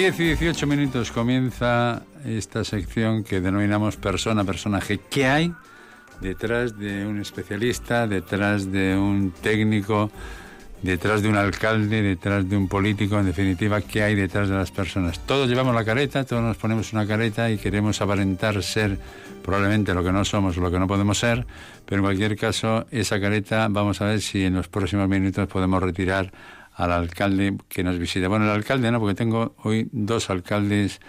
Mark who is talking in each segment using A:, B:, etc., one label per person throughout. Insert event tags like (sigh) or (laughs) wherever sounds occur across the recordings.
A: 10 y 18 minutos comienza esta sección que denominamos persona, personaje. ¿Qué hay detrás de un especialista, detrás de un técnico, detrás de un alcalde, detrás de un político? En definitiva, ¿qué hay detrás de las personas? Todos llevamos la careta, todos nos ponemos una careta y queremos aparentar ser probablemente lo que no somos o lo que no podemos ser, pero en cualquier caso, esa careta vamos a ver si en los próximos minutos podemos retirar al alcalde que nos visita. Bueno, el alcalde no, porque tengo hoy dos alcaldes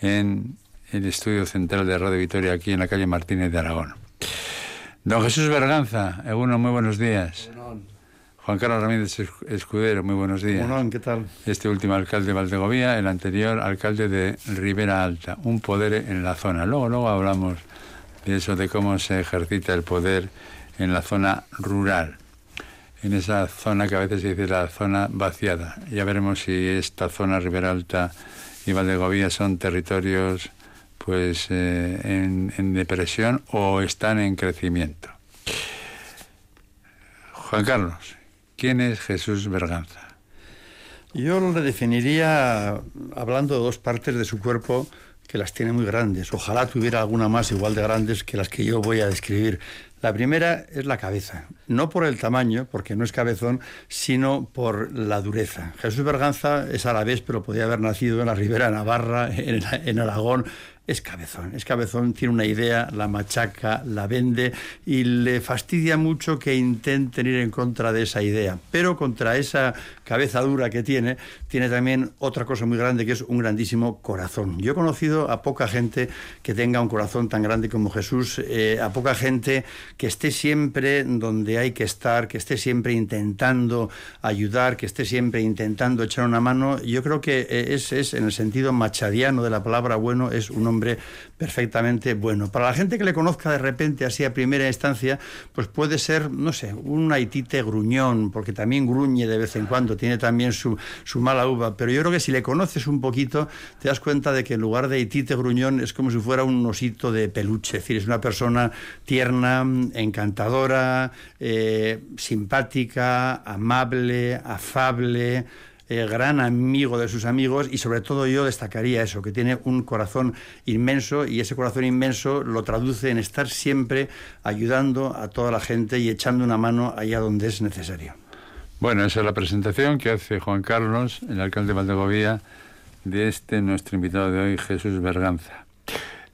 A: en el estudio central de Radio Vitoria, aquí en la calle Martínez de Aragón. Don Jesús Berganza, uno muy buenos días. Juan Carlos Ramírez Escudero, muy buenos días.
B: ¿qué tal?
A: Este último alcalde de Valdegovía, el anterior alcalde de Ribera Alta, un poder en la zona. Luego, luego hablamos de eso, de cómo se ejercita el poder en la zona rural en esa zona que a veces se dice la zona vaciada. Ya veremos si esta zona Ribera Alta y Valdegovía son territorios pues eh, en, depresión o están en crecimiento. Juan Carlos, ¿quién es Jesús Berganza?
B: Yo lo definiría hablando de dos partes de su cuerpo que las tiene muy grandes. Ojalá tuviera alguna más igual de grandes que las que yo voy a describir. La primera es la cabeza, no por el tamaño, porque no es cabezón, sino por la dureza. Jesús Berganza es vez, pero podía haber nacido en la Ribera Navarra, en, Aragón, es cabezón, es cabezón, tiene una idea, la machaca, la vende y le fastidia mucho que intenten ir en contra de esa idea. Pero contra esa cabeza dura que tiene, tiene también otra cosa muy grande que es un grandísimo corazón. Yo he conocido a poca gente que tenga un corazón tan grande como Jesús, eh, a poca gente que esté siempre donde hay que estar, que esté siempre intentando ayudar, que esté siempre intentando echar una mano. Yo creo que eh, es, es en el sentido machadiano de la palabra bueno, es un hombre perfectamente bueno. Para la gente que le conozca de repente así a primera instancia, pues puede ser, no sé, un haitite gruñón, porque también gruñe de vez en cuando, tiene también su, su mala uva, pero yo creo que si le conoces un poquito, te das cuenta de que en lugar de haitite gruñón es como si fuera un osito de peluche, es decir, es una persona tierna, encantadora, eh, simpática, amable, afable, eh, gran amigo de sus amigos y sobre todo yo destacaría eso, que tiene un corazón inmenso y ese corazón inmenso lo traduce en estar siempre ayudando a toda la gente y echando una mano allá donde es necesario.
A: Bueno, esa es la presentación que hace Juan Carlos, el alcalde de Valdegovía, de este nuestro invitado de hoy, Jesús Berganza.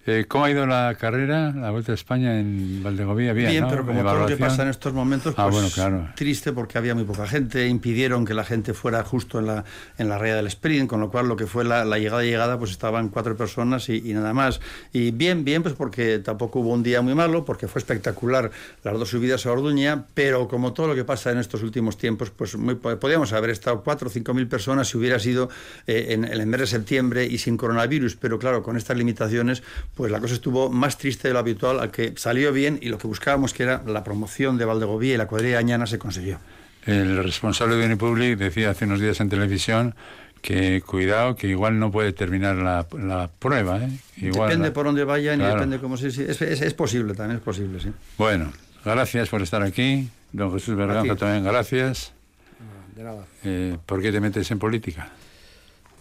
A: Eh, ¿Cómo ha ido la carrera, la Vuelta a España en Valdegovía?
B: Bien, Bien pero como todo lo que pasa en estos momentos, ah, pues, triste porque había muy poca gente, impidieron que la gente fuera justo en la, en la raya del sprint, con lo cual lo que fue la, llegada y llegada, pues estaban cuatro personas y, nada más. Y bien, bien, pues porque tampoco hubo un día muy malo, porque fue espectacular las dos subidas a Orduña, pero como todo lo que pasa en estos últimos tiempos, pues muy, podíamos haber estado cuatro o cinco mil personas si hubiera sido eh, en, en el mes de septiembre y sin coronavirus, pero claro, con estas limitaciones, pues la cosa estuvo más triste de lo habitual, al que salió bien y lo que buscábamos, que era la promoción de Valdegovía y la cuadrilla de Añana, se consiguió.
A: El responsable de Unipublic decía hace unos días en televisión que cuidado, que igual no puede terminar la, prueba. ¿eh?
B: depende por dónde vayan y depende cómo se... Es, es, posible, también es posible, sí.
A: Bueno, gracias por estar aquí. Don Jesús Berganza también, gracias.
C: De nada.
A: Eh, ¿Por qué te metes en política?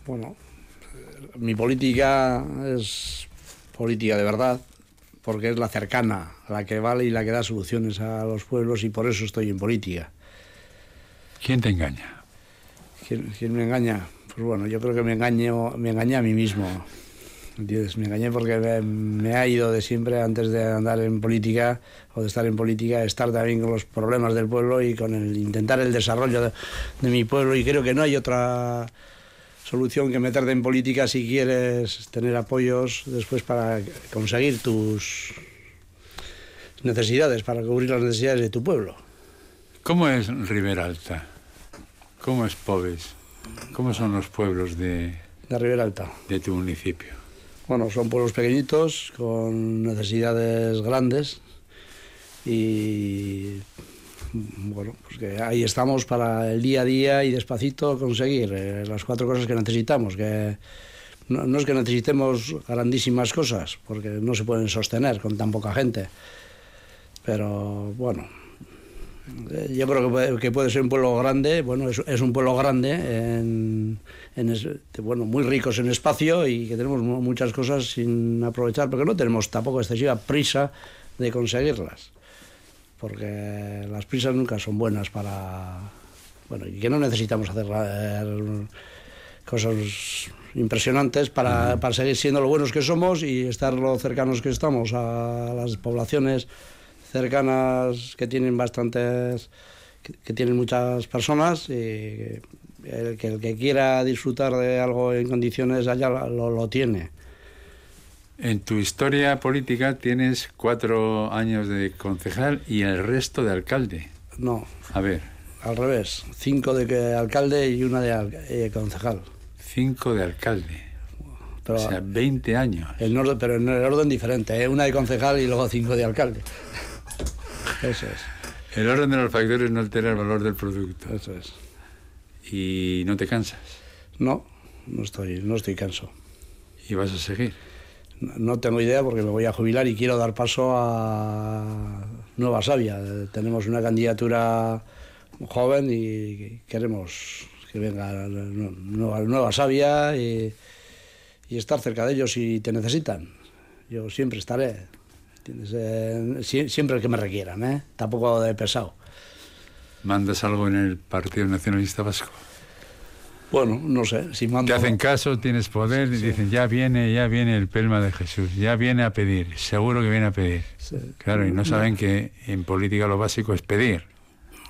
C: Bueno, mi política es política de verdad, porque es la cercana, la que vale y la que da soluciones a los pueblos y por eso estoy en política.
A: ¿Quién te engaña?
C: ¿Quién, me engaña? Pues bueno, yo creo que me engaño, me engañé a mí mismo. ¿Entiendes? Me engañé porque me, ha ido de siempre, antes de andar en política o de estar en política, estar también con los problemas del pueblo y con el intentar el desarrollo de, de mi pueblo. Y creo que no hay otra solución que meterte en política si quieres tener apoyos después para conseguir tus necesidades, para cubrir las necesidades de tu pueblo.
A: ¿Cómo es Ribera Alta? ¿Cómo es Pobes? ¿Cómo son los pueblos de,
C: de Ribera Alta?
A: De tu municipio.
C: Bueno, son pueblos pequeñitos, con necesidades grandes y bueno, pues que ahí estamos para el día a día y despacito conseguir eh, las cuatro cosas que necesitamos, que no, es que necesitemos grandísimas cosas, porque no se pueden sostener con tan poca gente, pero bueno, Eh, Yo creo que puede, que puede ser un pueblo grande, bueno, es, un pueblo grande, en, en es- bueno, muy ricos en espacio y que tenemos mu- muchas cosas sin aprovechar, porque no tenemos tampoco excesiva prisa de conseguirlas, porque las prisas nunca son buenas para, bueno, y que no necesitamos hacer eh, cosas impresionantes para, para seguir siendo lo buenos que somos y estar lo cercanos que estamos a las poblaciones cercanas que tienen bastantes que, que tienen muchas personas y el que el que quiera disfrutar de algo en condiciones allá lo, lo tiene
A: En tu historia política tienes cuatro años de concejal y el resto de alcalde.
C: no
A: A ver,
C: al revés cinco de alcalde y una de eh, concejal
A: cinco de alcalde.
C: pero
A: o sea, 20 años.
C: en orden, pero en el orden diferente ¿eh? una de concejal y luego cinco de alcalde eso es
A: El orden de los factores no altera el valor del producto.
C: eso es
A: Y no te cansas.
C: no no estoy no estoy canso
A: Y vas a seguir.
C: No tengo idea porque me voy a jubilar y quiero dar paso a Nueva Sabia. Tenemos una candidatura joven y queremos que venga nu- Nueva, Sabia y, y estar cerca de ellos si te necesitan. Yo siempre estaré. Eh, sie- siempre que me requieran, ¿eh? tampoco de pesado.
A: ¿Mandas algo en el Partido Nacionalista Vasco?
C: Bueno, no sé, si mando...
A: Te hacen caso, tienes poder y dicen, ya viene, ya viene el pelma de Jesús, ya viene a pedir, seguro que viene a pedir.
C: Sí.
A: Claro, y no saben que en política lo básico es pedir.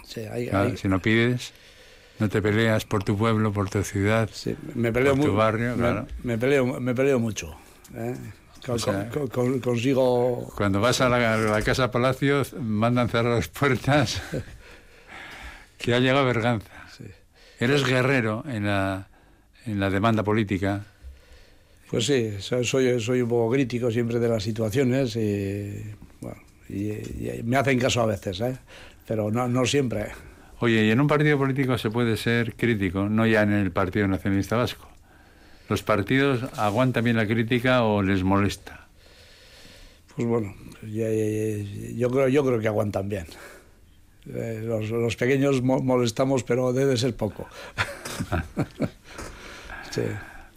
C: Sí, hay-
A: Claro,
C: hay-
A: Si no pides, no te peleas por tu pueblo, por tu ciudad.
C: Me peleo
A: Por tu barrio,
C: me-
A: claro.
C: Me, peleo, me peleo mucho. ¿eh? Con-
A: O sea-
C: con- con- consigo.
A: Cuando vas a la, a la Casa Palacio, mandan cerrar las puertas, (laughs) que ha llegado Berganza. Eres guerrero en la, en la demanda política.
C: Pues sí, so- soy, soy un poco crítico siempre de las situaciones y, bueno, y, y me hacen caso a veces, ¿eh? pero no, no siempre.
A: Oye, y en un partido político se puede ser crítico, no ya en el Partido Nacionalista Vasco. ¿Los partidos aguantan bien la crítica o les molesta?
C: Pues bueno, yo creo, yo creo que aguantan bien. Eh, los, los pequeños mo- molestamos, pero debe ser poco. (laughs) sí,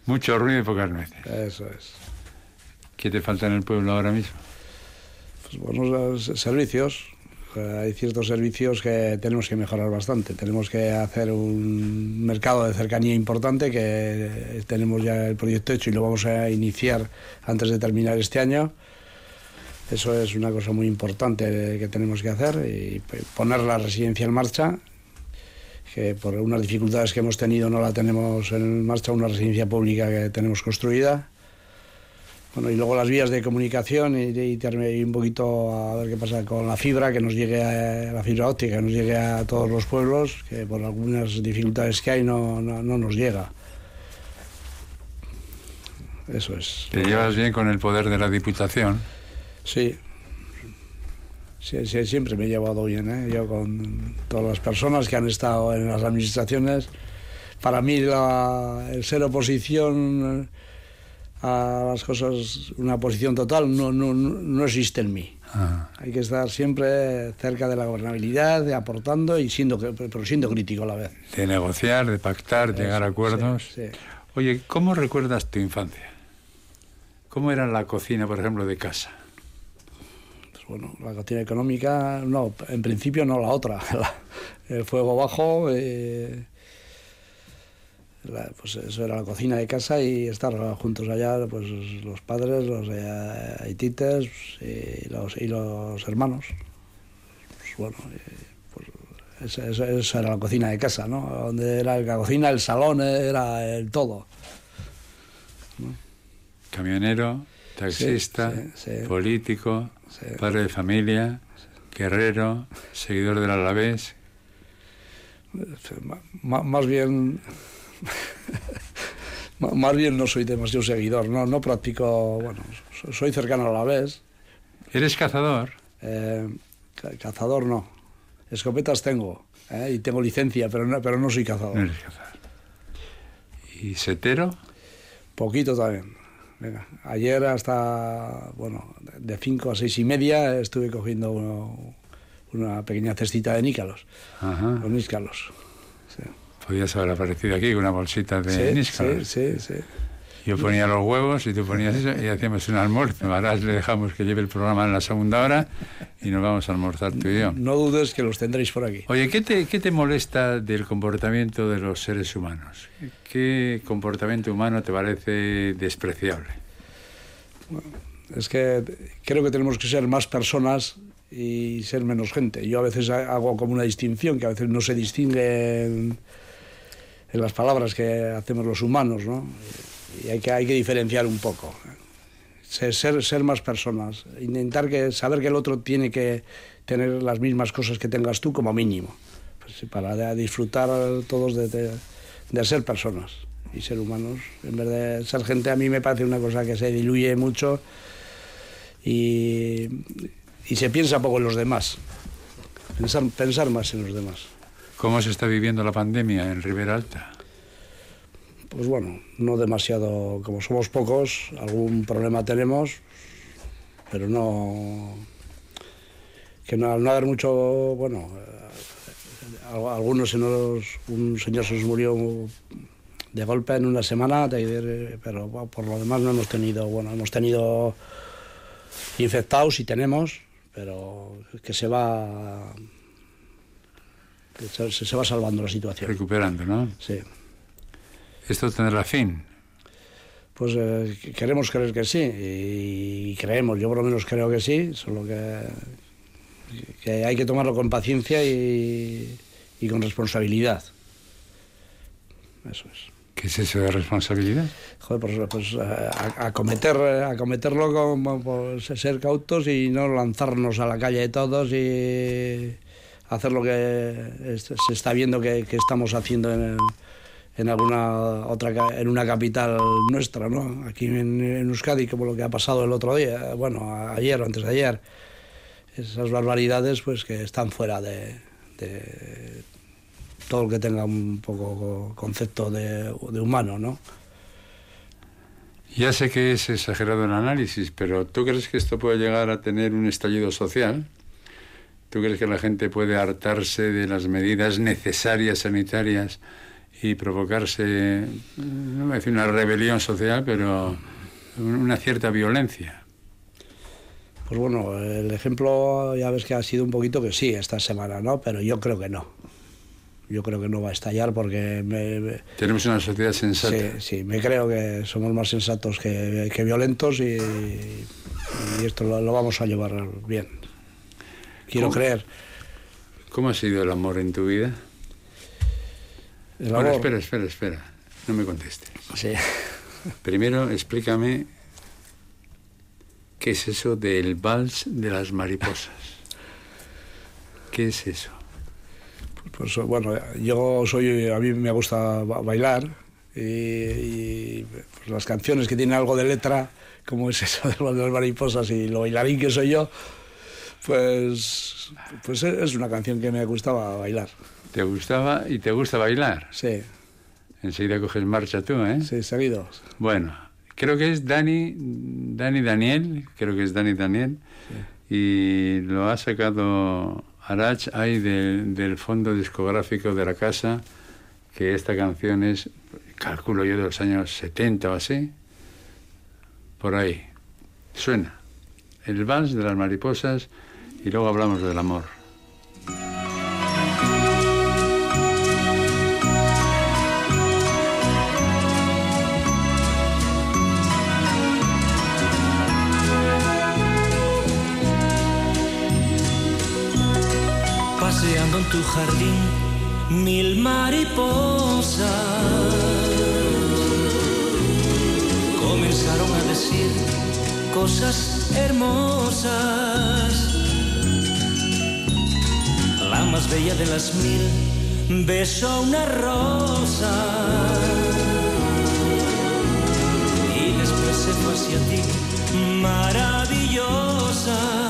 A: Mucho ruido y pocas nueces.
C: eso es.
A: ¿Qué te falta en el pueblo ahora mismo?
C: Pues buenos eh, servicios. Hay ciertos servicios que tenemos que mejorar bastante. Tenemos que hacer un mercado de cercanía importante que tenemos ya el proyecto hecho y lo vamos a iniciar antes de terminar este año. Eso es una cosa muy importante que tenemos que hacer y poner la residencia en marcha, que por unas dificultades que hemos tenido no la tenemos en marcha, una residencia pública que tenemos construida. Bueno, y luego las vías de comunicación y, y y un poquito a ver qué pasa con la fibra, que nos llegue a, la fibra óptica, que nos llegue a todos los pueblos, que por algunas dificultades que hay no, no, no nos llega. Eso es.
A: ¿Te llevas bien con el poder de la Diputación?
C: Sí. Sí, sí, siempre me he llevado bien, ¿eh? Yo con todas las personas que han estado en las administraciones. Para mí la- el ser oposición a las cosas, una oposición total, no, no, no existe en mí.
A: Ah,
C: Hay que estar siempre cerca de la gobernabilidad, de aportando y siendo, pero siendo crítico a la vez.
A: de negociar, de pactar, llegar a
C: Eso,
A: acuerdos.
C: sí, sí.
A: Oye, ¿cómo recuerdas tu infancia? ¿Cómo era la cocina, por ejemplo, de casa?
C: Bueno, la cocina económica, no, en principio no la otra. (laughs) La- el fuego bajo, eh, la- pues eso era la cocina de casa y estar juntos allá, pues los padres, los eh, haitites y los, y los hermanos. Pues bueno, eh, pues esa, esa- esa era la cocina de casa, ¿no? Donde era la cocina, el salón, era el todo.
A: Camionero, taxista,
C: sí, sí.
A: político,
C: Sí.
A: padre de familia, guerrero, seguidor del Alavés.
C: Más bien (laughs) más bien no soy demasiado seguidor no no practico bueno so- soy cercano a la vez
A: ¿Eres cazador?
C: eh, ca- cazador no escopetas tengo eh, y tengo licencia pero no, pero no soy cazador
A: No eres cazador. ¿Y setero?
C: poquito también Venga, ayer hasta bueno de 5 a seis y media estuve cogiendo uno- una pequeña cestita de nícalos,
A: Ajá.
C: con níscalos. Sí.
A: Podías haber aparecido aquí con una bolsita de
C: sí,
A: níscalos.
C: sí, sí, sí.
A: Yo ponía los huevos y tú ponías eso y hacíamos un almuerzo. Ahora le dejamos que lleve el programa en la segunda hora y nos vamos a almorzar tú y yo.
C: No dudes que los tendréis por aquí.
A: Oye, ¿qué te, ¿qué te molesta del comportamiento de los seres humanos? ¿Qué comportamiento humano te parece despreciable?
C: Es que creo que tenemos que ser más personas y ser menos gente. Yo a veces hago como una distinción que a veces no se distingue en, en las palabras que hacemos los humanos, ¿no? Y hay que, hay que diferenciar un poco. Ser, ser, ser más personas, intentar que, saber que el otro tiene que tener las mismas cosas que tengas tú como mínimo, pues para disfrutar todos de, de, ser personas y ser humanos. En vez de ser gente, a mí me parece una cosa que se diluye mucho y, y se piensa poco en los demás. Pensar, pensar más en los demás.
A: ¿Cómo se está viviendo la pandemia en Ribera Alta?
C: Pues bueno, no demasiado, como somos pocos, algún problema tenemos, pero no. que no, al no haber mucho, bueno, eh, algunos se nos, un señor se nos murió de golpe en una semana, pero bueno, por lo demás no hemos tenido, bueno, hemos tenido infectados y tenemos, pero que se va que se, se va salvando la situación.
A: Recuperando, ¿no?
C: Sí.
A: ¿Esto tendrá fin?
C: Pues eh, queremos creer que sí, y, creemos, yo por lo menos creo que sí, solo que, que hay que tomarlo con paciencia y, y con responsabilidad. Eso es.
A: ¿Qué es eso de responsabilidad?
C: Joder, pues, pues a, acometer, acometerlo con pues, ser cautos y no lanzarnos a la calle de todos y hacer lo que se está viendo que, que estamos haciendo en, el, en alguna otra en una capital nuestra, ¿no? Aquí en, en, Euskadi, como lo que ha pasado el otro día, bueno, ayer o antes de ayer, esas barbaridades, pues que están fuera de, de todo el que tenga un poco concepto de, de humano, ¿no?
A: Ya sé que es exagerado el análisis, pero ¿tú crees que esto puede llegar a tener un estallido social? ¿Tú crees que la gente puede hartarse de las medidas necesarias sanitarias y provocarse, no voy a decir una rebelión social, pero una cierta violencia?
C: Pues bueno, el ejemplo ya ves que ha sido un poquito que sí esta semana, ¿no? Pero yo creo que no. Yo creo que no va a estallar porque... Me, me...
A: Tenemos una sociedad sensata.
C: Sí, sí, me creo que somos más sensatos que, que violentos y, y esto lo, lo, vamos a llevar bien. Quiero
A: ¿Cómo?
C: creer.
A: ¿Cómo ha sido el amor en tu vida? Bueno, espera, espera, espera. No me contestes.
C: Sí.
A: Primero, explícame qué es eso del vals de las mariposas. ¿Qué es eso?
C: Pues bueno, yo soy, a mí me gusta bailar y, y pues las canciones que tienen algo de letra, como es eso de las mariposas y lo bailarín que soy yo, pues, pues es una canción que me gustaba bailar.
A: ¿Te gustaba y te gusta bailar?
C: Sí.
A: Enseguida coges marcha tú, ¿eh?
C: Sí, seguido.
A: Bueno, creo que es Dani, Dani Daniel, creo que es Dani Daniel, sí. y lo ha sacado Arach ahí de, del fondo discográfico de la casa, que esta canción es, calculo yo, de los años 70 o así, por ahí. Suena. El vals de las mariposas y luego hablamos del amor.
D: paseando en tu jardín mil mariposas comenzaron a decir cosas hermosas. Más bella de las mil besó una rosa y después se fue hacia ti maravillosa.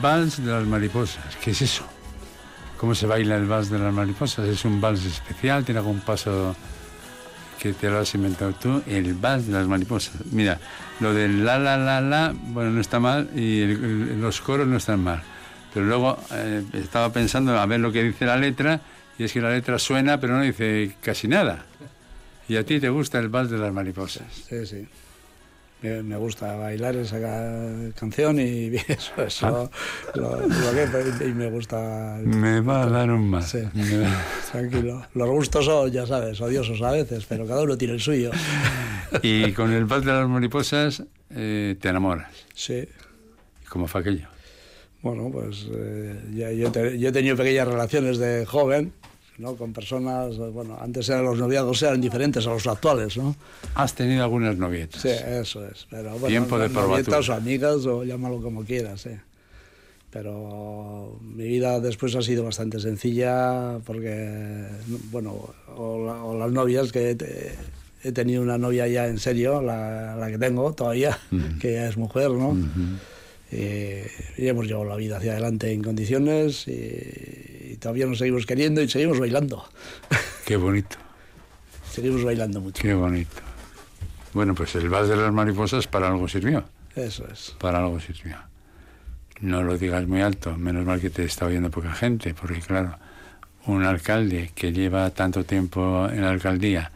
D: Vals de las mariposas,
A: ¿qué es eso? ¿Cómo se baila el vals de las mariposas? ¿Es un vals especial? ¿Tiene algún paso que te lo has inventado tú? El vals de las mariposas. Mira, lo del la, la, la, la, bueno, no está mal y el- los coros no están mal. Pero luego eh, estaba pensando a ver lo que dice la letra y es que la letra suena pero no dice casi nada. ¿Y a ti te gusta el vals de las mariposas?
C: Sí, sí. Me, me gusta bailar esa ca- canción y (laughs) eso, eso lo, lo que- y me gusta...
A: Me va a dar un mal.
C: Sí.
A: Va-
C: Tranquilo. Los gustos son, ya sabes, odiosos a veces, pero cada uno tiene el suyo.
A: Y con el vals de las mariposas eh, te enamoras.
C: Sí.
A: ¿Cómo fue aquello?
C: Bueno, pues eh, ya, yo, te- yo he tenido pequeñas relaciones de joven, ¿no? Con personas, eh, bueno, antes eran los noviazgos eran diferentes a los actuales, ¿no?
A: Has tenido algunas novietas.
C: Sí, eso es. Pero bueno,
A: Tiempo de
C: novietas o amigas o llámalo como quieras, sí. Pero mi vida después ha sido bastante sencilla porque, bueno, o, la- o las novias que he, te- he tenido una novia ya en serio, la, la que tengo todavía, que ya es mujer, ¿no? Eh, y hemos llevado la vida hacia adelante en condiciones y, y todavía nos seguimos queriendo y seguimos bailando.
A: Qué bonito,
C: seguimos bailando mucho.
A: qué bonito. Bueno, pues el vals de las mariposas para algo sirvió.
C: Eso es.
A: Para algo sirvió. No lo digas muy alto, menos mal que te está oyendo poca gente, porque claro, un alcalde que lleva tanto tiempo en la alcaldía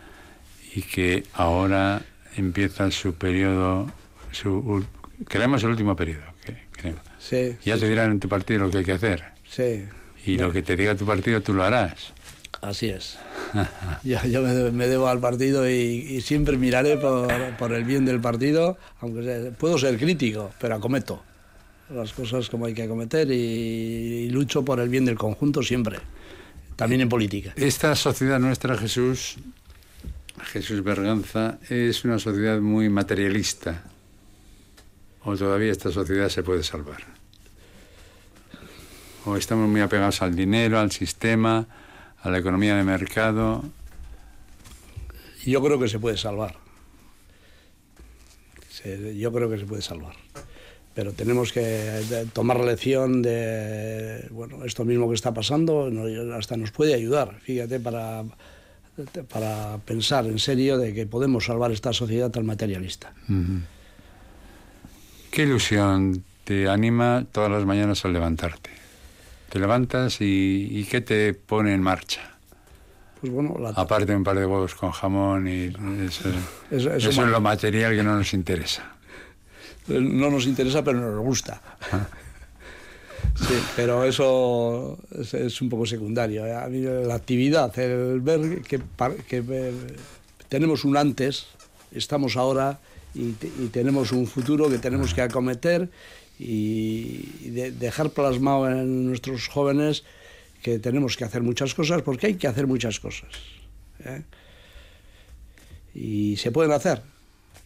A: y que ahora empieza su periodo, su, queremos el último periodo, que.
C: Sí,
A: Ya te dirán en tu partido lo que hay que hacer.
C: sí.
A: Y lo que te diga tu partido tú lo harás.
C: Así es. (laughs) Yo, yo me, me debo al partido y, y siempre miraré por, por el bien del partido, aunque sea- puedo ser crítico, pero acometo las cosas como hay que acometer y, y lucho por el bien del conjunto siempre, también en política.
A: Esta sociedad nuestra, Jesús, Jesús Berganza, es una sociedad muy materialista. ¿O todavía esta sociedad se puede salvar? ¿O estamos muy apegados al dinero, al sistema, a la economía de mercado?
C: Yo creo que se puede salvar. Yo creo que se puede salvar. Pero tenemos que de- tomar lección de bueno, esto mismo que está pasando, hasta nos puede ayudar, fíjate, para, para pensar en serio de que podemos salvar esta sociedad tan materialista.
A: ¿Qué ilusión te anima todas las mañanas al levantarte? Te levantas y, y ¿qué te pone en marcha?
C: Pues bueno, la-
A: Aparte un par de huevos con jamón y eso, (laughs)
C: Eso- eso
A: eso
C: ma-
A: es lo material que no nos interesa.
C: no nos interesa, pero nos gusta. (laughs) Sí, pero eso es, es un poco secundario. ¿eh? A mí la actividad, el ver que, que tenemos un antes, estamos ahora y tenemos un futuro que tenemos que acometer y, de- dejar plasmado en nuestros jóvenes que tenemos que hacer muchas cosas porque hay que hacer muchas cosas. ¿eh? Y se pueden hacer.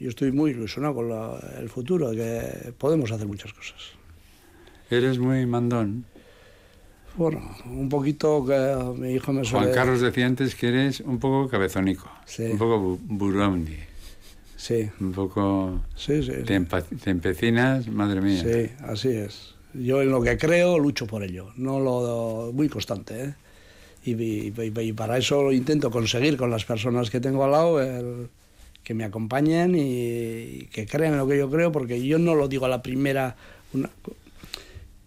C: Yo estoy muy ilusionado con la- el futuro, que podemos hacer muchas cosas.
A: Eres muy mandón.
C: Bueno, un poquito que mi hijo me suele...
A: Juan Carlos decía antes que eres un poco cabezónico,
C: Sí.
A: un poco bu- burundi,
C: Sí,
A: un poco...
C: sí, sí.
A: Te, te empecinas, madre mía.
C: Sí, así es. Yo en lo que creo lucho por ello, no lo muy constante, ¿eh? Y, y- y- y para eso intento conseguir con las personas que tengo al lado el- que me acompañen y, y que crean en lo que yo creo, porque yo no lo digo a la primera, una-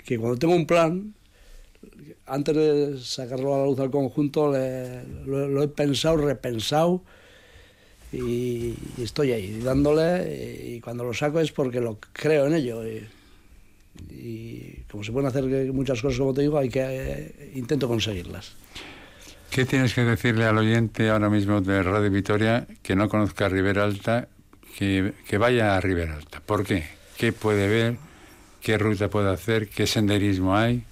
C: que cuando tengo un plan, antes de sacarlo a la luz al conjunto, le- lo, lo he pensado, repensado y, y estoy ahí dándole y cuando lo saco es porque lo creo en ello. Y, y como se pueden hacer muchas cosas, como te digo, hay que eh, intento conseguirlas.
A: ¿Qué tienes que decirle al oyente ahora mismo de Radio Vitoria que no conozca Ribera Alta, que, que vaya a Ribera Alta? ¿Por qué? ¿Qué puede ver? ¿Qué ruta puede hacer? ¿Qué senderismo hay?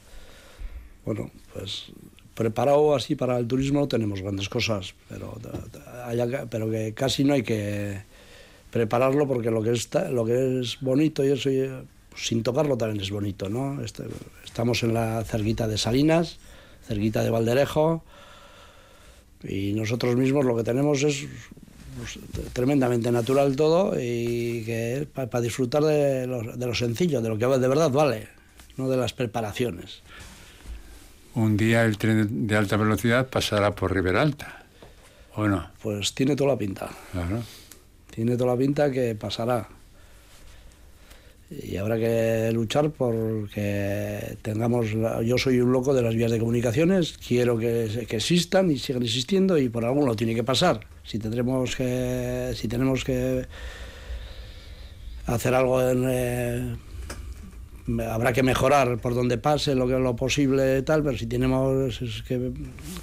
C: Bueno, pues preparado así para el turismo no tenemos grandes cosas, pero, pero que casi no hay que prepararlo porque lo que, está, lo que es bonito y eso, pues, sin tocarlo también es bonito, ¿no? Este- estamos en la cerquita de Salinas, cerquita de Valderejo, y nosotros mismos lo que tenemos es pues, tremendamente natural todo y que para disfrutar de lo, de lo sencillo, de lo que de verdad vale, no de las preparaciones.
A: Un día el tren de alta velocidad pasará por Ribera Alta. ¿O no?
C: Pues tiene toda la pinta.
A: Claro.
C: Tiene toda la pinta que pasará. Y habrá que luchar porque tengamos. la- yo soy un loco de las vías de comunicaciones, quiero que, existan y sigan existiendo y por algún lado tiene que pasar. Si tendremos que. Si tenemos que hacer algo en. eh, habrá que mejorar por donde pase lo que lo posible tal, pero si tenemos es que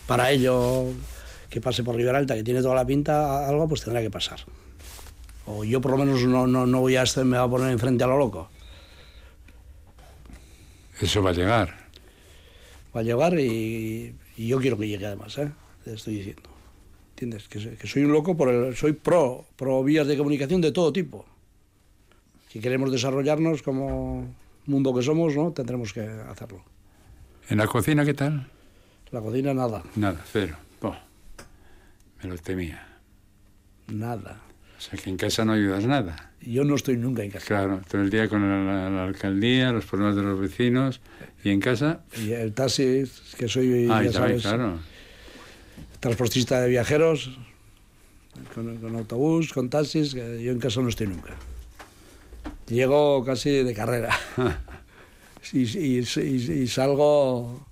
C: para ello que pase por Ribera Alta, que tiene toda la pinta, algo pues tendrá que pasar. O yo por lo menos no, no, no voy a este, me voy a poner enfrente a lo loco.
A: Eso va a llegar.
C: Va a llegar y, y yo quiero que llegue además, ¿eh? Te estoy diciendo. ¿Entiendes? Que, que soy un loco, por el, soy pro, pro vías de comunicación de todo tipo. Si queremos desarrollarnos como mundo que somos, ¿no? Tendremos que hacerlo.
A: ¿En la cocina qué tal?
C: La cocina nada,
A: Nada, cero. Oh, me lo temía.
C: nada.
A: O sea que en casa no ayudas nada.
C: Yo no estoy nunca en casa.
A: Claro, todo el día con la, la alcaldía, los problemas de los vecinos. ¿Y en casa?
C: Y el taxi, que soy,
A: Ah,
C: ya sabes,
A: claro.
C: transportista de viajeros, con, con autobús, con taxis, que yo en casa no estoy nunca. Llego casi de carrera. (laughs) y, y- y- y salgo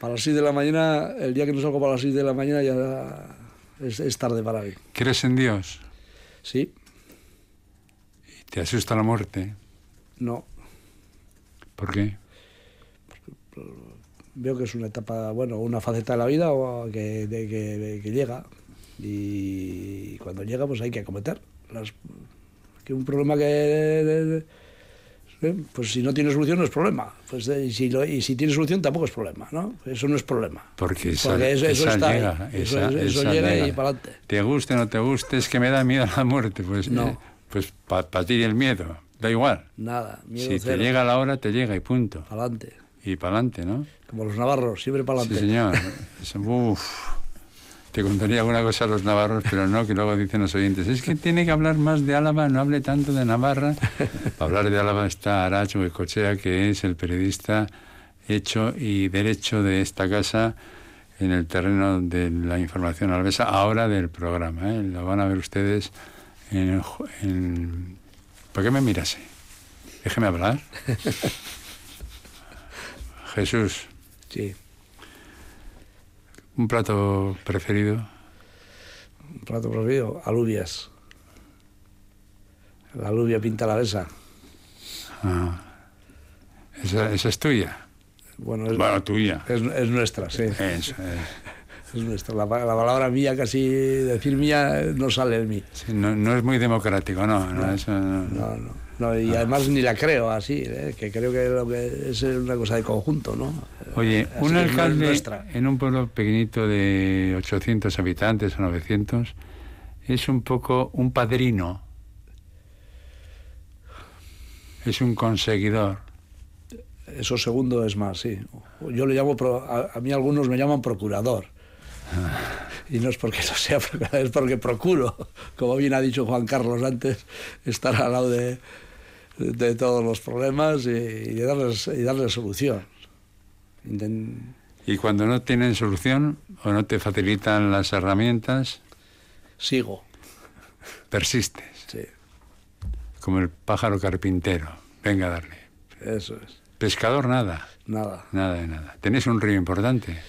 C: para las 6 de la mañana, el día que no salgo para las 6 de la mañana ya es, es tarde para mí.
A: ¿Crees en Dios?
C: Sí,
A: ¿Y te asusta la muerte?
C: no.
A: ¿Por qué?
C: Veo que es una etapa, bueno, una faceta de la vida o que, de- que- que llega. Y cuando llega, pues hay que acometer. Las, que un problema que. eh, Pues si no tiene solución no es problema. Pues, eh, y, si lo- y si tiene solución tampoco es problema, ¿no? Eso no es problema.
A: Porque esa,
C: Porque eso, está
A: llega.
C: Eso,
A: esa-
C: eso
A: esa
C: llega
A: llega.
C: y para adelante.
A: Te guste o no te guste, es que me da miedo la muerte. Pues,
C: No.
A: eh, pues para ti el miedo, da igual.
C: Nada, miedo
A: Si
C: cero.
A: te llega la hora, te llega y punto.
C: Para adelante.
A: Y para adelante, ¿no?
C: Como los navarros, siempre para
A: Sí,
C: adelante.
A: señor. (laughs) Eso, uf. Te contaría alguna cosa a los navarros, pero no, que luego dicen los oyentes, es que tiene que hablar más de Álava, no hable tanto de Navarra. (laughs) Para hablar de Álava está Aracho Cochea, que es el periodista hecho y derecho de esta casa en el terreno de la información alvesa, ahora del programa. ¿eh? Lo van a ver ustedes en, en... ¿Por qué me miras? así? Déjeme hablar. (laughs) Jesús,
C: Sí.
A: Un plato preferido.
C: Un plato preferido, alubias. La alubia pinta la besa.
A: Ah. Esa, esa es tuya.
C: Bueno, es,
A: Bueno, tuya.
C: es, es nuestra, sí.
A: Eso.
C: Es nuestra. La, la palabra mía, casi decir mía, no sale de mí.
A: Sí, no, no es muy democrático, no. no, eso no.
C: No, no. y además ni la creo así, ¿eh? que creo que lo que es una cosa de conjunto, ¿no?
A: Oye,
C: Así
A: un alcalde en un pueblo pequeñito de 800 habitantes o 900 es un poco un padrino. Es un conseguidor.
C: Eso segundo es más, sí. Yo le llamo, pro- a, a mí algunos me llaman procurador. Y no es porque no sea procurador, (laughs) es porque procuro, como bien ha dicho Juan Carlos antes, estar al lado de, de todos los problemas y, y darles, y darles solución.
A: Y cuando no tienen solución o no te facilitan las herramientas,
C: sigo,
A: persistes,
C: sí,
A: como el pájaro carpintero. Venga a darle.
C: eso es.
A: Pescador, nada,
C: Nada,
A: nada de nada. Tenéis un río importante.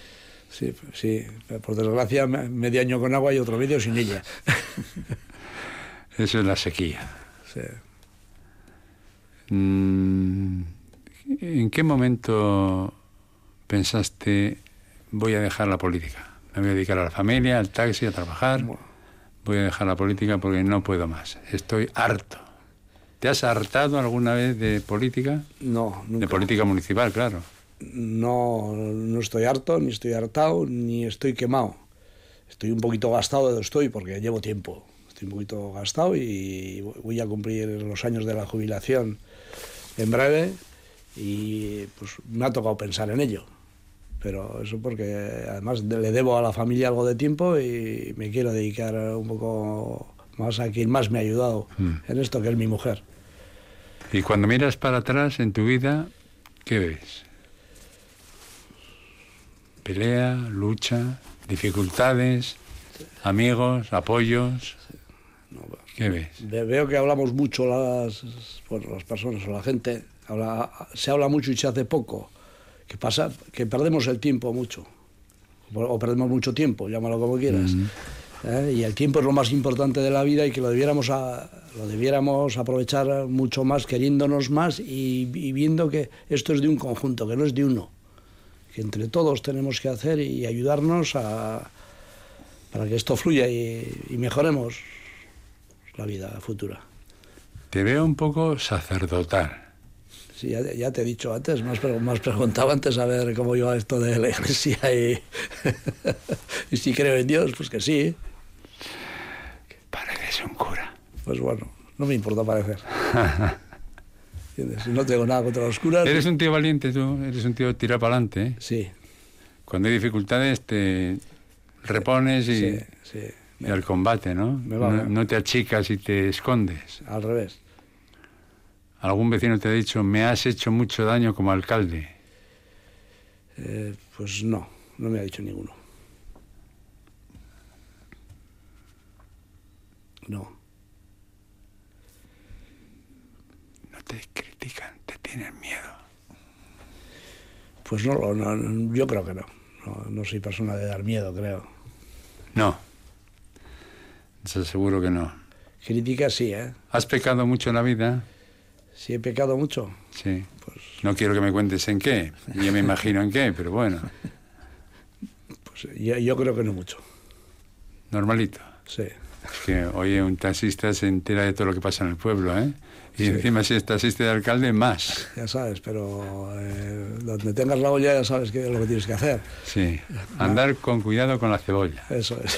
C: sí, sí. Por desgracia, me- medio año con agua y otro medio sin ella. (laughs)
A: Eso es la sequía.
C: Sí.
A: Mm, ¿En qué momento pensaste voy a dejar la política? Me voy a dedicar a la familia, al taxi, a trabajar. Voy a dejar la política porque no puedo más. Estoy harto. ¿Te has hartado alguna vez de política?
C: No,
A: De
C: nunca.
A: política municipal, claro.
C: no, no estoy harto, ni estoy hartado, ni estoy quemado. Estoy un poquito gastado de donde estoy porque llevo tiempo. Estoy un poquito gastado y voy a cumplir los años de la jubilación en breve y pues me ha tocado pensar en ello. Pero eso porque además de- le debo a la familia algo de tiempo y me quiero dedicar un poco más a quien más me ha ayudado en esto, que es mi mujer.
A: Y cuando miras para atrás en tu vida, ¿qué ves? Pelea, lucha, dificultades, amigos, apoyos. ¿Qué ves?
C: Veo que hablamos mucho las, bueno, las personas o la gente, habla- se habla mucho y se hace poco, que pasa que perdemos el tiempo mucho, o, perdemos mucho tiempo, llámalo como quieras. ¿eh? Y el tiempo es lo más importante de la vida y que lo debiéramos, a- lo debiéramos aprovechar mucho más, queriéndonos más y, y viendo que esto es de un conjunto, que no es de uno, que entre todos tenemos que hacer y ayudarnos a, para que esto fluya y- y mejoremos la vida futura.
A: Te veo un poco sacerdotal.
C: Sí, ya, ya te he dicho antes, me has, pre- me has preguntado antes a ver cómo iba esto de la iglesia y, (laughs) y si creo en Dios, pues que sí.
A: Pareces un cura.
C: Pues bueno, no me importa parecer. (laughs) No tengo nada contra los curas.
A: Eres un tío valiente tú, eres un tío tira para adelante. ¿eh?
C: Sí,
A: Cuando hay dificultades te repones y,
C: sí, sí.
A: Al combate, ¿no?
C: Me va,
A: no?
C: me-
A: no te achicas y te escondes.
C: Al revés.
A: Algún vecino te ha dicho, me has hecho mucho daño como alcalde.
C: Eh, pues no, no me ha dicho ninguno. No.
A: No te critican, te tienen miedo.
C: Pues no, no, yo creo que no. no. No soy persona de dar miedo, creo.
A: No. Seguro que no.
C: Crítica sí, ¿eh?
A: ¿Has pecado mucho en la vida?
C: Si he pecado mucho,
A: Sí.
C: pues
A: No quiero que me cuentes en qué. Yo me imagino en qué, pero bueno, (laughs)
C: Pues yo, yo creo que no mucho.
A: normalito.
C: Sí.
A: Es que, oye, un taxista se entera de todo lo que pasa en el pueblo, ¿eh? Y
C: Sí.
A: encima si es taxista de alcalde, más.
C: Ya sabes, pero eh, donde tengas la olla ya sabes qué es lo que tienes que hacer.
A: Sí. Andar con cuidado con la cebolla.
C: Eso es.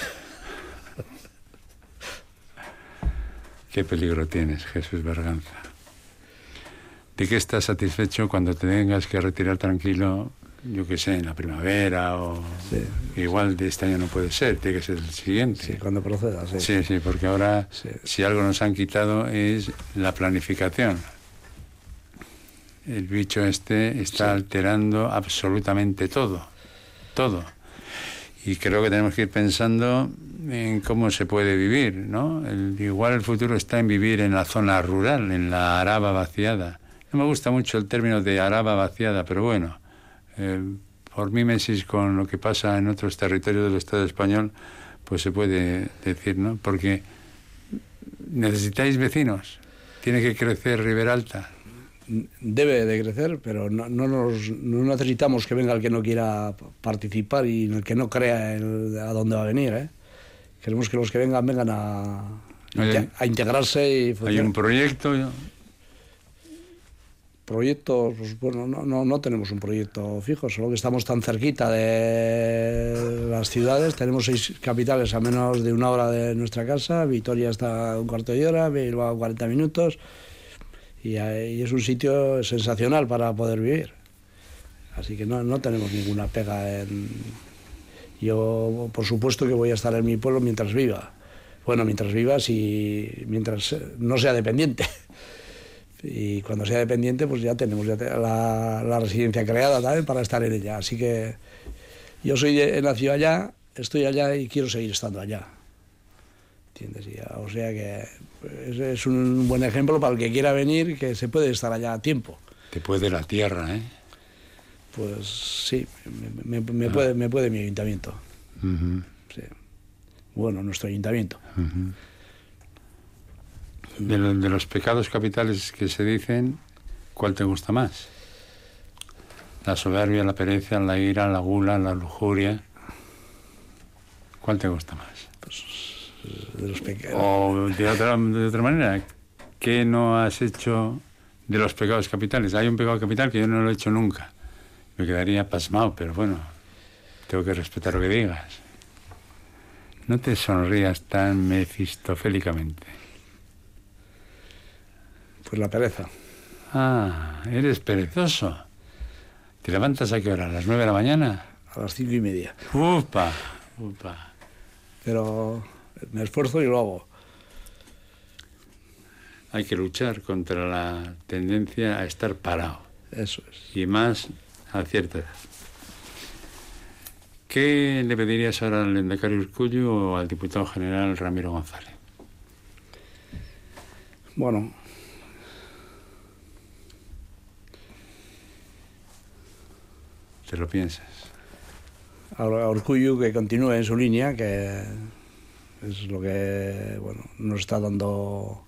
A: Qué peligro tienes, Jesús Berganza. ¿De qué estás satisfecho cuando te tengas que retirar tranquilo, yo qué sé, en la primavera o...
C: Sí.
A: Igual de este año no puede ser, tiene que ser el siguiente.
C: Sí, cuando proceda, sí.
A: Sí, sí, porque ahora si algo nos han quitado es la planificación. El bicho este está alterando absolutamente todo, todo. Y creo que tenemos que ir pensando en cómo se puede vivir, ¿no? El- igual el futuro está en vivir en la zona rural, en la araba vaciada. No me gusta mucho el término de araba vaciada, pero bueno, eh, por mímesis con lo que pasa en otros territorios del Estado español, pues se puede decir, ¿no? Porque necesitáis vecinos, tiene que crecer Ribera Alta.
C: Debe de crecer, pero no, no, nos, no necesitamos que venga el que no quiera participar y el que no crea el- a dónde va a venir. ¿eh? Queremos que los que vengan vengan a, a integrarse y
A: Hay un proyecto,
C: proyectos, pues bueno, no, no, no tenemos un proyecto fijo, solo que estamos tan cerquita de las ciudades, tenemos seis capitales a menos de una hora de nuestra casa, Vitoria está a un cuarto de hora, Bilbao a 40 minutos, y, es un sitio sensacional para poder vivir. Así que no, no tenemos ninguna pega en... Yo, por supuesto que voy a estar en mi pueblo mientras viva. Bueno, mientras viva, si, mientras no sea dependiente (laughs) Y cuando sea dependiente, pues ya tenemos ya la, residencia creada también para estar en ella. Así que yo soy he nacido allá, estoy allá y quiero seguir estando allá. O sea que es, es un buen ejemplo para el que quiera venir, que se puede estar allá a tiempo.
A: Te puede la tierra, ¿eh?
C: Pues sí, me, me- me puede, me puede mi ayuntamiento. Sí. Bueno, nuestro ayuntamiento.
A: ujú. De, lo- de los pecados capitales que se dicen, ¿cuál te gusta más? La soberbia, la pereza, la ira, la gula, la lujuria. ¿Cuál te gusta más?
C: De los pecados.
A: O de otra, de otra manera, ¿qué no has hecho de los pecados capitales? Hay un pecado capital que yo no lo he hecho nunca. Me quedaría pasmado, pero bueno, tengo que respetar lo que digas. No te sonrías tan mefistofélicamente.
C: Pues la pereza.
A: Ah, eres perezoso. ¿Te levantas a qué hora? ¿A las nueve de la mañana?
C: A las cinco y media.
A: Upa, upa.
C: Pero me esfuerzo y lo hago.
A: Hay que luchar contra la tendencia a estar parado.
C: Eso es.
A: y más a cierta edad. ¿Qué le pedirías ahora al Endacari Urcullu o al diputado general Ramiro González?
C: Bueno.
A: ¿Te lo piensas?
C: a Urkullu que continúe en su línea, que es lo que bueno, nos está dando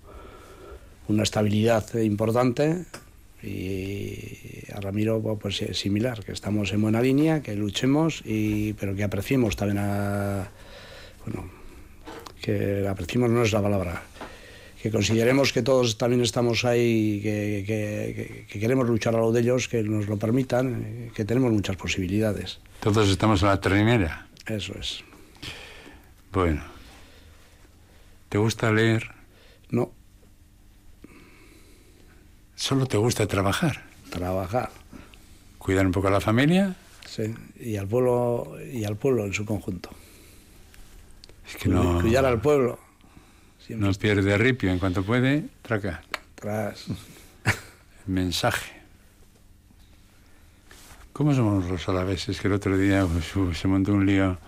C: una estabilidad importante y a Ramiro pues, es similar, que estamos en buena línea, que luchemos, y, pero que apreciemos también a... Bueno, que apreciemos no es la palabra, que consideremos que todos también estamos ahí, que, que- que- que queremos luchar a lo de ellos, que nos lo permitan, que tenemos muchas posibilidades.
A: Todos estamos en la trinera.
C: Eso es.
A: Bueno. ¿Te gusta leer?
C: No,
A: ¿Solo te gusta trabajar?
C: trabajar,
A: ¿Cuidar un poco a la familia?
C: sí, y al pueblo y al pueblo en su conjunto.
A: Es que no,
C: Cuidar al pueblo. Siempre
A: no pierde ripio. En cuanto puede, traca.
C: tras. (laughs)
A: Mensaje. ¿Cómo somos los alaveses? Que el otro día pues, se montó un lío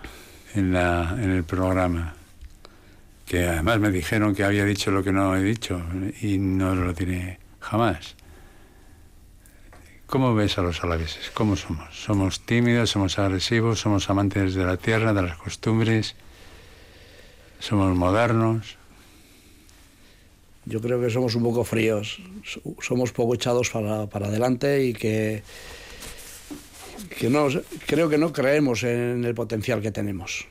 A: en, la, en el programa. Que además me dijeron que había dicho lo que no he dicho y no lo diré jamás. ¿Cómo ves a los alaveses? ¿Cómo somos? ¿Somos tímidos? ¿Somos agresivos? ¿Somos amantes de la tierra, de las costumbres? ¿Somos modernos?
C: Yo creo que somos un poco fríos, so- somos poco echados para, para adelante y que, que no, creo que no creemos en el potencial que tenemos.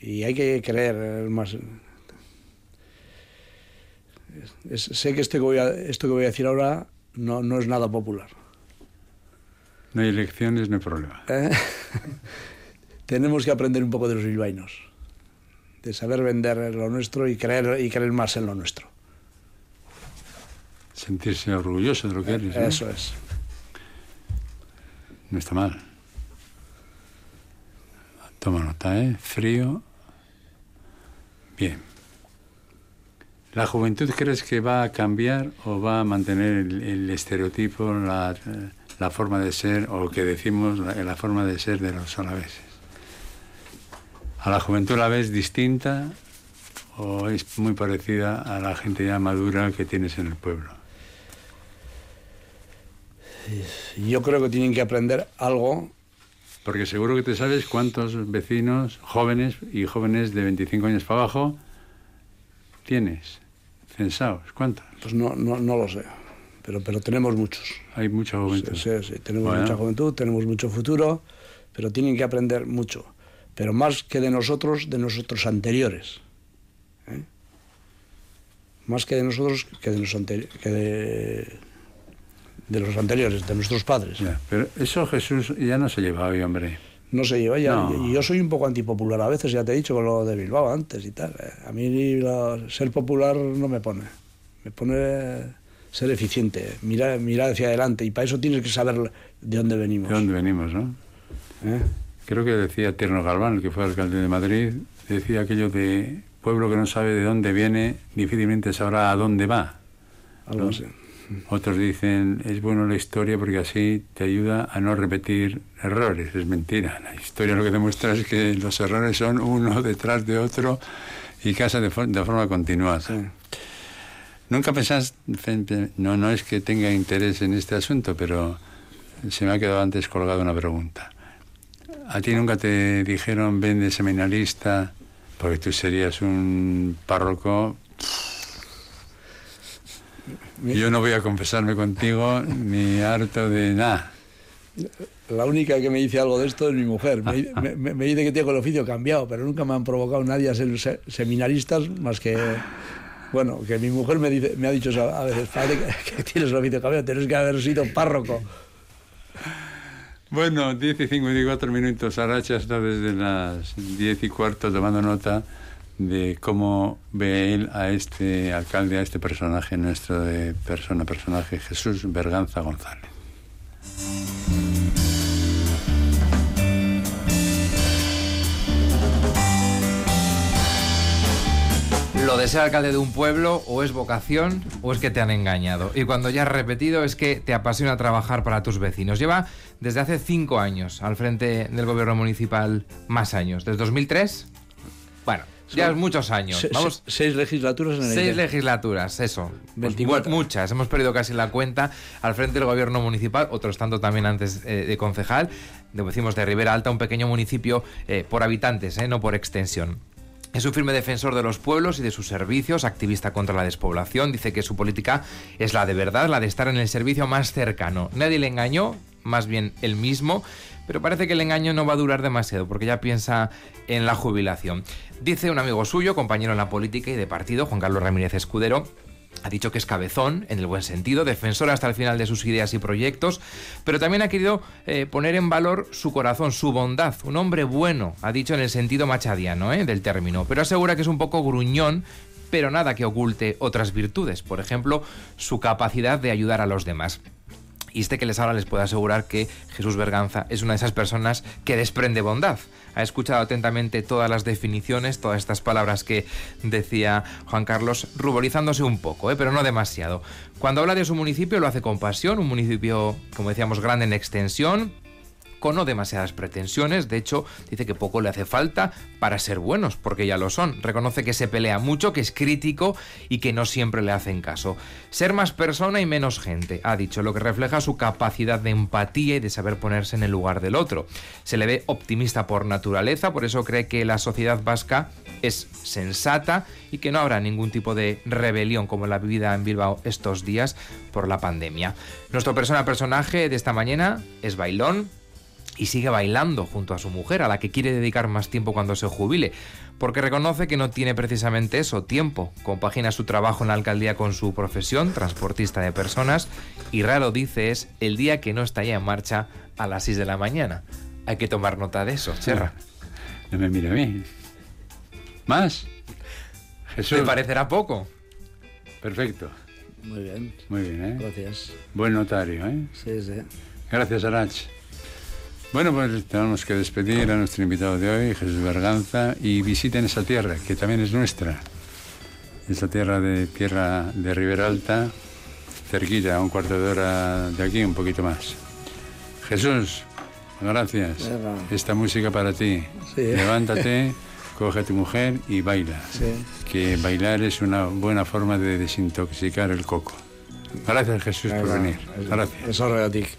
C: Y hay que creer más. Es- sé que esto que, voy a, esto que voy a decir ahora no, no es nada popular.
A: No hay elecciones, no hay problema. (laughs)
C: ¿eh? Tenemos que aprender un poco de los bilbaínos, de saber vender lo nuestro y creer, y creer más en lo nuestro.
A: Sentirse orgulloso de lo que eres. ¿no?
C: Eso es.
A: No está mal. Toma nota, ¿eh? Frío. Bien. ¿La juventud crees que va a cambiar o va a mantener el, estereotipo, la, la forma de ser, o que decimos la, la forma de ser de los alaveses? ¿A la juventud la ves distinta o es muy parecida a la gente ya madura que tienes en el pueblo?
C: Yo creo que tienen que aprender algo.
A: Porque seguro que te sabes cuántos vecinos jóvenes y jóvenes de 25 años para abajo tienes censados. ¿Cuántos?
C: Pues no, no, no lo sé, pero, pero tenemos muchos.
A: Hay mucha juventud.
C: Sí, sí, sí, tenemos
A: Bueno.
C: mucha juventud, tenemos mucho futuro, pero tienen que aprender mucho. Pero más que de nosotros, de nosotros anteriores. ¿eh? Más que de nosotros que de los, que de, de los anteriores, de nuestros padres.
A: Ya, pero eso Jesús ya no se lleva hoy, hombre.
C: No se lleva ya.
A: No.
C: Y yo soy un poco antipopular a veces, ya te he dicho con lo de Bilbao antes y tal. eh. A mí la- ser popular no me pone. Me pone ser eficiente, mirar, mirar hacia adelante. Y para eso tienes que saber de dónde venimos.
A: ¿De dónde venimos, no?
C: ¿eh?
A: Creo que decía Tierno Galván, el que fue alcalde de Madrid, decía aquello de pueblo que no sabe de dónde viene, difícilmente sabrá a dónde va.
C: Algo
A: ¿no?
C: así.
A: Otros dicen, es bueno la historia porque así te ayuda a no repetir errores. Es mentira. La historia lo que demuestra es que los errores son uno (laughs) detrás de otro y casa de, de forma continuada. Nunca pensás, no, no es que tenga interés en este asunto, pero se me ha quedado antes colgada una pregunta. ¿A ti nunca te dijeron ven de seminarista porque tú serías un párroco? Yo no voy a confesarme contigo ni harto de nada.
C: La única que me dice algo de esto es mi mujer. (laughs) Me, me- me- dice que tengo el oficio cambiado, pero nunca me han provocado nadie a ser se- seminaristas más que. Bueno, que mi mujer me, dice, me ha dicho a veces, padre, que, que tienes el oficio cambiado, tienes que haber sido párroco.
A: Bueno, 10 y 54 minutos. Aracha está desde las 10 y cuarto tomando nota de cómo ve él a este alcalde, a este personaje nuestro de persona, personaje Jesús Berganza González.
E: Lo de ser alcalde de un pueblo o es vocación o es que te han engañado. Y cuando ya has repetido es que te apasiona trabajar para tus vecinos. Lleva desde hace cinco años al frente del gobierno municipal más años. ¿Desde 2003? Bueno, ya muchos años.
C: Se-
E: Vamos,
C: se- seis legislaturas en el
E: Seis legislaturas, eso. Pues
C: 24.
E: mu- muchas, hemos perdido casi la cuenta al frente del gobierno municipal, otros tanto también antes eh, de concejal. De- Decimos de Ribera Alta, un pequeño municipio eh, por habitantes, eh, no por extensión. Es un firme defensor de los pueblos y de sus servicios, activista contra la despoblación. Dice que su política es la de verdad, la de estar en el servicio más cercano. Nadie le engañó, más bien él mismo, pero parece que el engaño no va a durar demasiado porque ya piensa en la jubilación. Dice un amigo suyo, compañero en la política y de partido, Juan Carlos Ramírez Escudero, ha dicho que es cabezón, en el buen sentido, defensor hasta el final de sus ideas y proyectos, pero también ha querido eh, poner en valor su corazón, su bondad. Un hombre bueno, ha dicho en el sentido machadiano eh, del término, pero asegura que es un poco gruñón, pero nada que oculte otras virtudes, por ejemplo, su capacidad de ayudar a los demás. Y este que les habla les puede asegurar que Jesús Berganza es una de esas personas que desprende bondad. Ha escuchado atentamente todas las definiciones, todas estas palabras que decía Juan Carlos, ruborizándose un poco, ¿eh? pero no demasiado. Cuando habla de su municipio lo hace con pasión, un municipio, como decíamos, grande en extensión, con no demasiadas pretensiones, de hecho dice que poco le hace falta para ser buenos, porque ya lo son. Reconoce que se pelea mucho, que es crítico y que no siempre le hacen caso. Ser más persona y menos gente, ha dicho, lo que refleja su capacidad de empatía y de saber ponerse en el lugar del otro. Se le ve optimista por naturaleza, por eso cree que la sociedad vasca es sensata y que no habrá ningún tipo de rebelión como la vivida en Bilbao estos días por la pandemia. Nuestro persona personaje de esta mañana es Bailón, y sigue bailando junto a su mujer, a la que quiere dedicar más tiempo cuando se jubile, porque reconoce que no tiene precisamente eso, tiempo. Compagina su trabajo en la alcaldía con su profesión, transportista de personas, y raro dice es el día que no está ya en marcha a las 6 de la mañana. Hay que tomar nota de eso, Serra.
A: No me mire a mí. ¿Más? Jesús.
E: ¿Te parecerá poco?
A: Perfecto.
C: Muy bien,
A: Muy bien, ¿eh?
C: gracias.
A: Buen notario, ¿eh?
C: Sí, sí.
A: Gracias, Arach. Bueno, pues tenemos que despedir a nuestro invitado de hoy, Jesús Berganza, y visiten esa tierra, que también es nuestra. Esa tierra de tierra de Ribera Alta, cerquita, a un cuarto de hora de aquí, un poquito más. Jesús, gracias. Esta música para ti.
C: Sí.
A: Levántate, (laughs) coge a tu mujer y baila.
C: Sí.
A: Que bailar es una buena forma de desintoxicar el coco. Gracias, Jesús, por venir. Gracias.
C: Eso.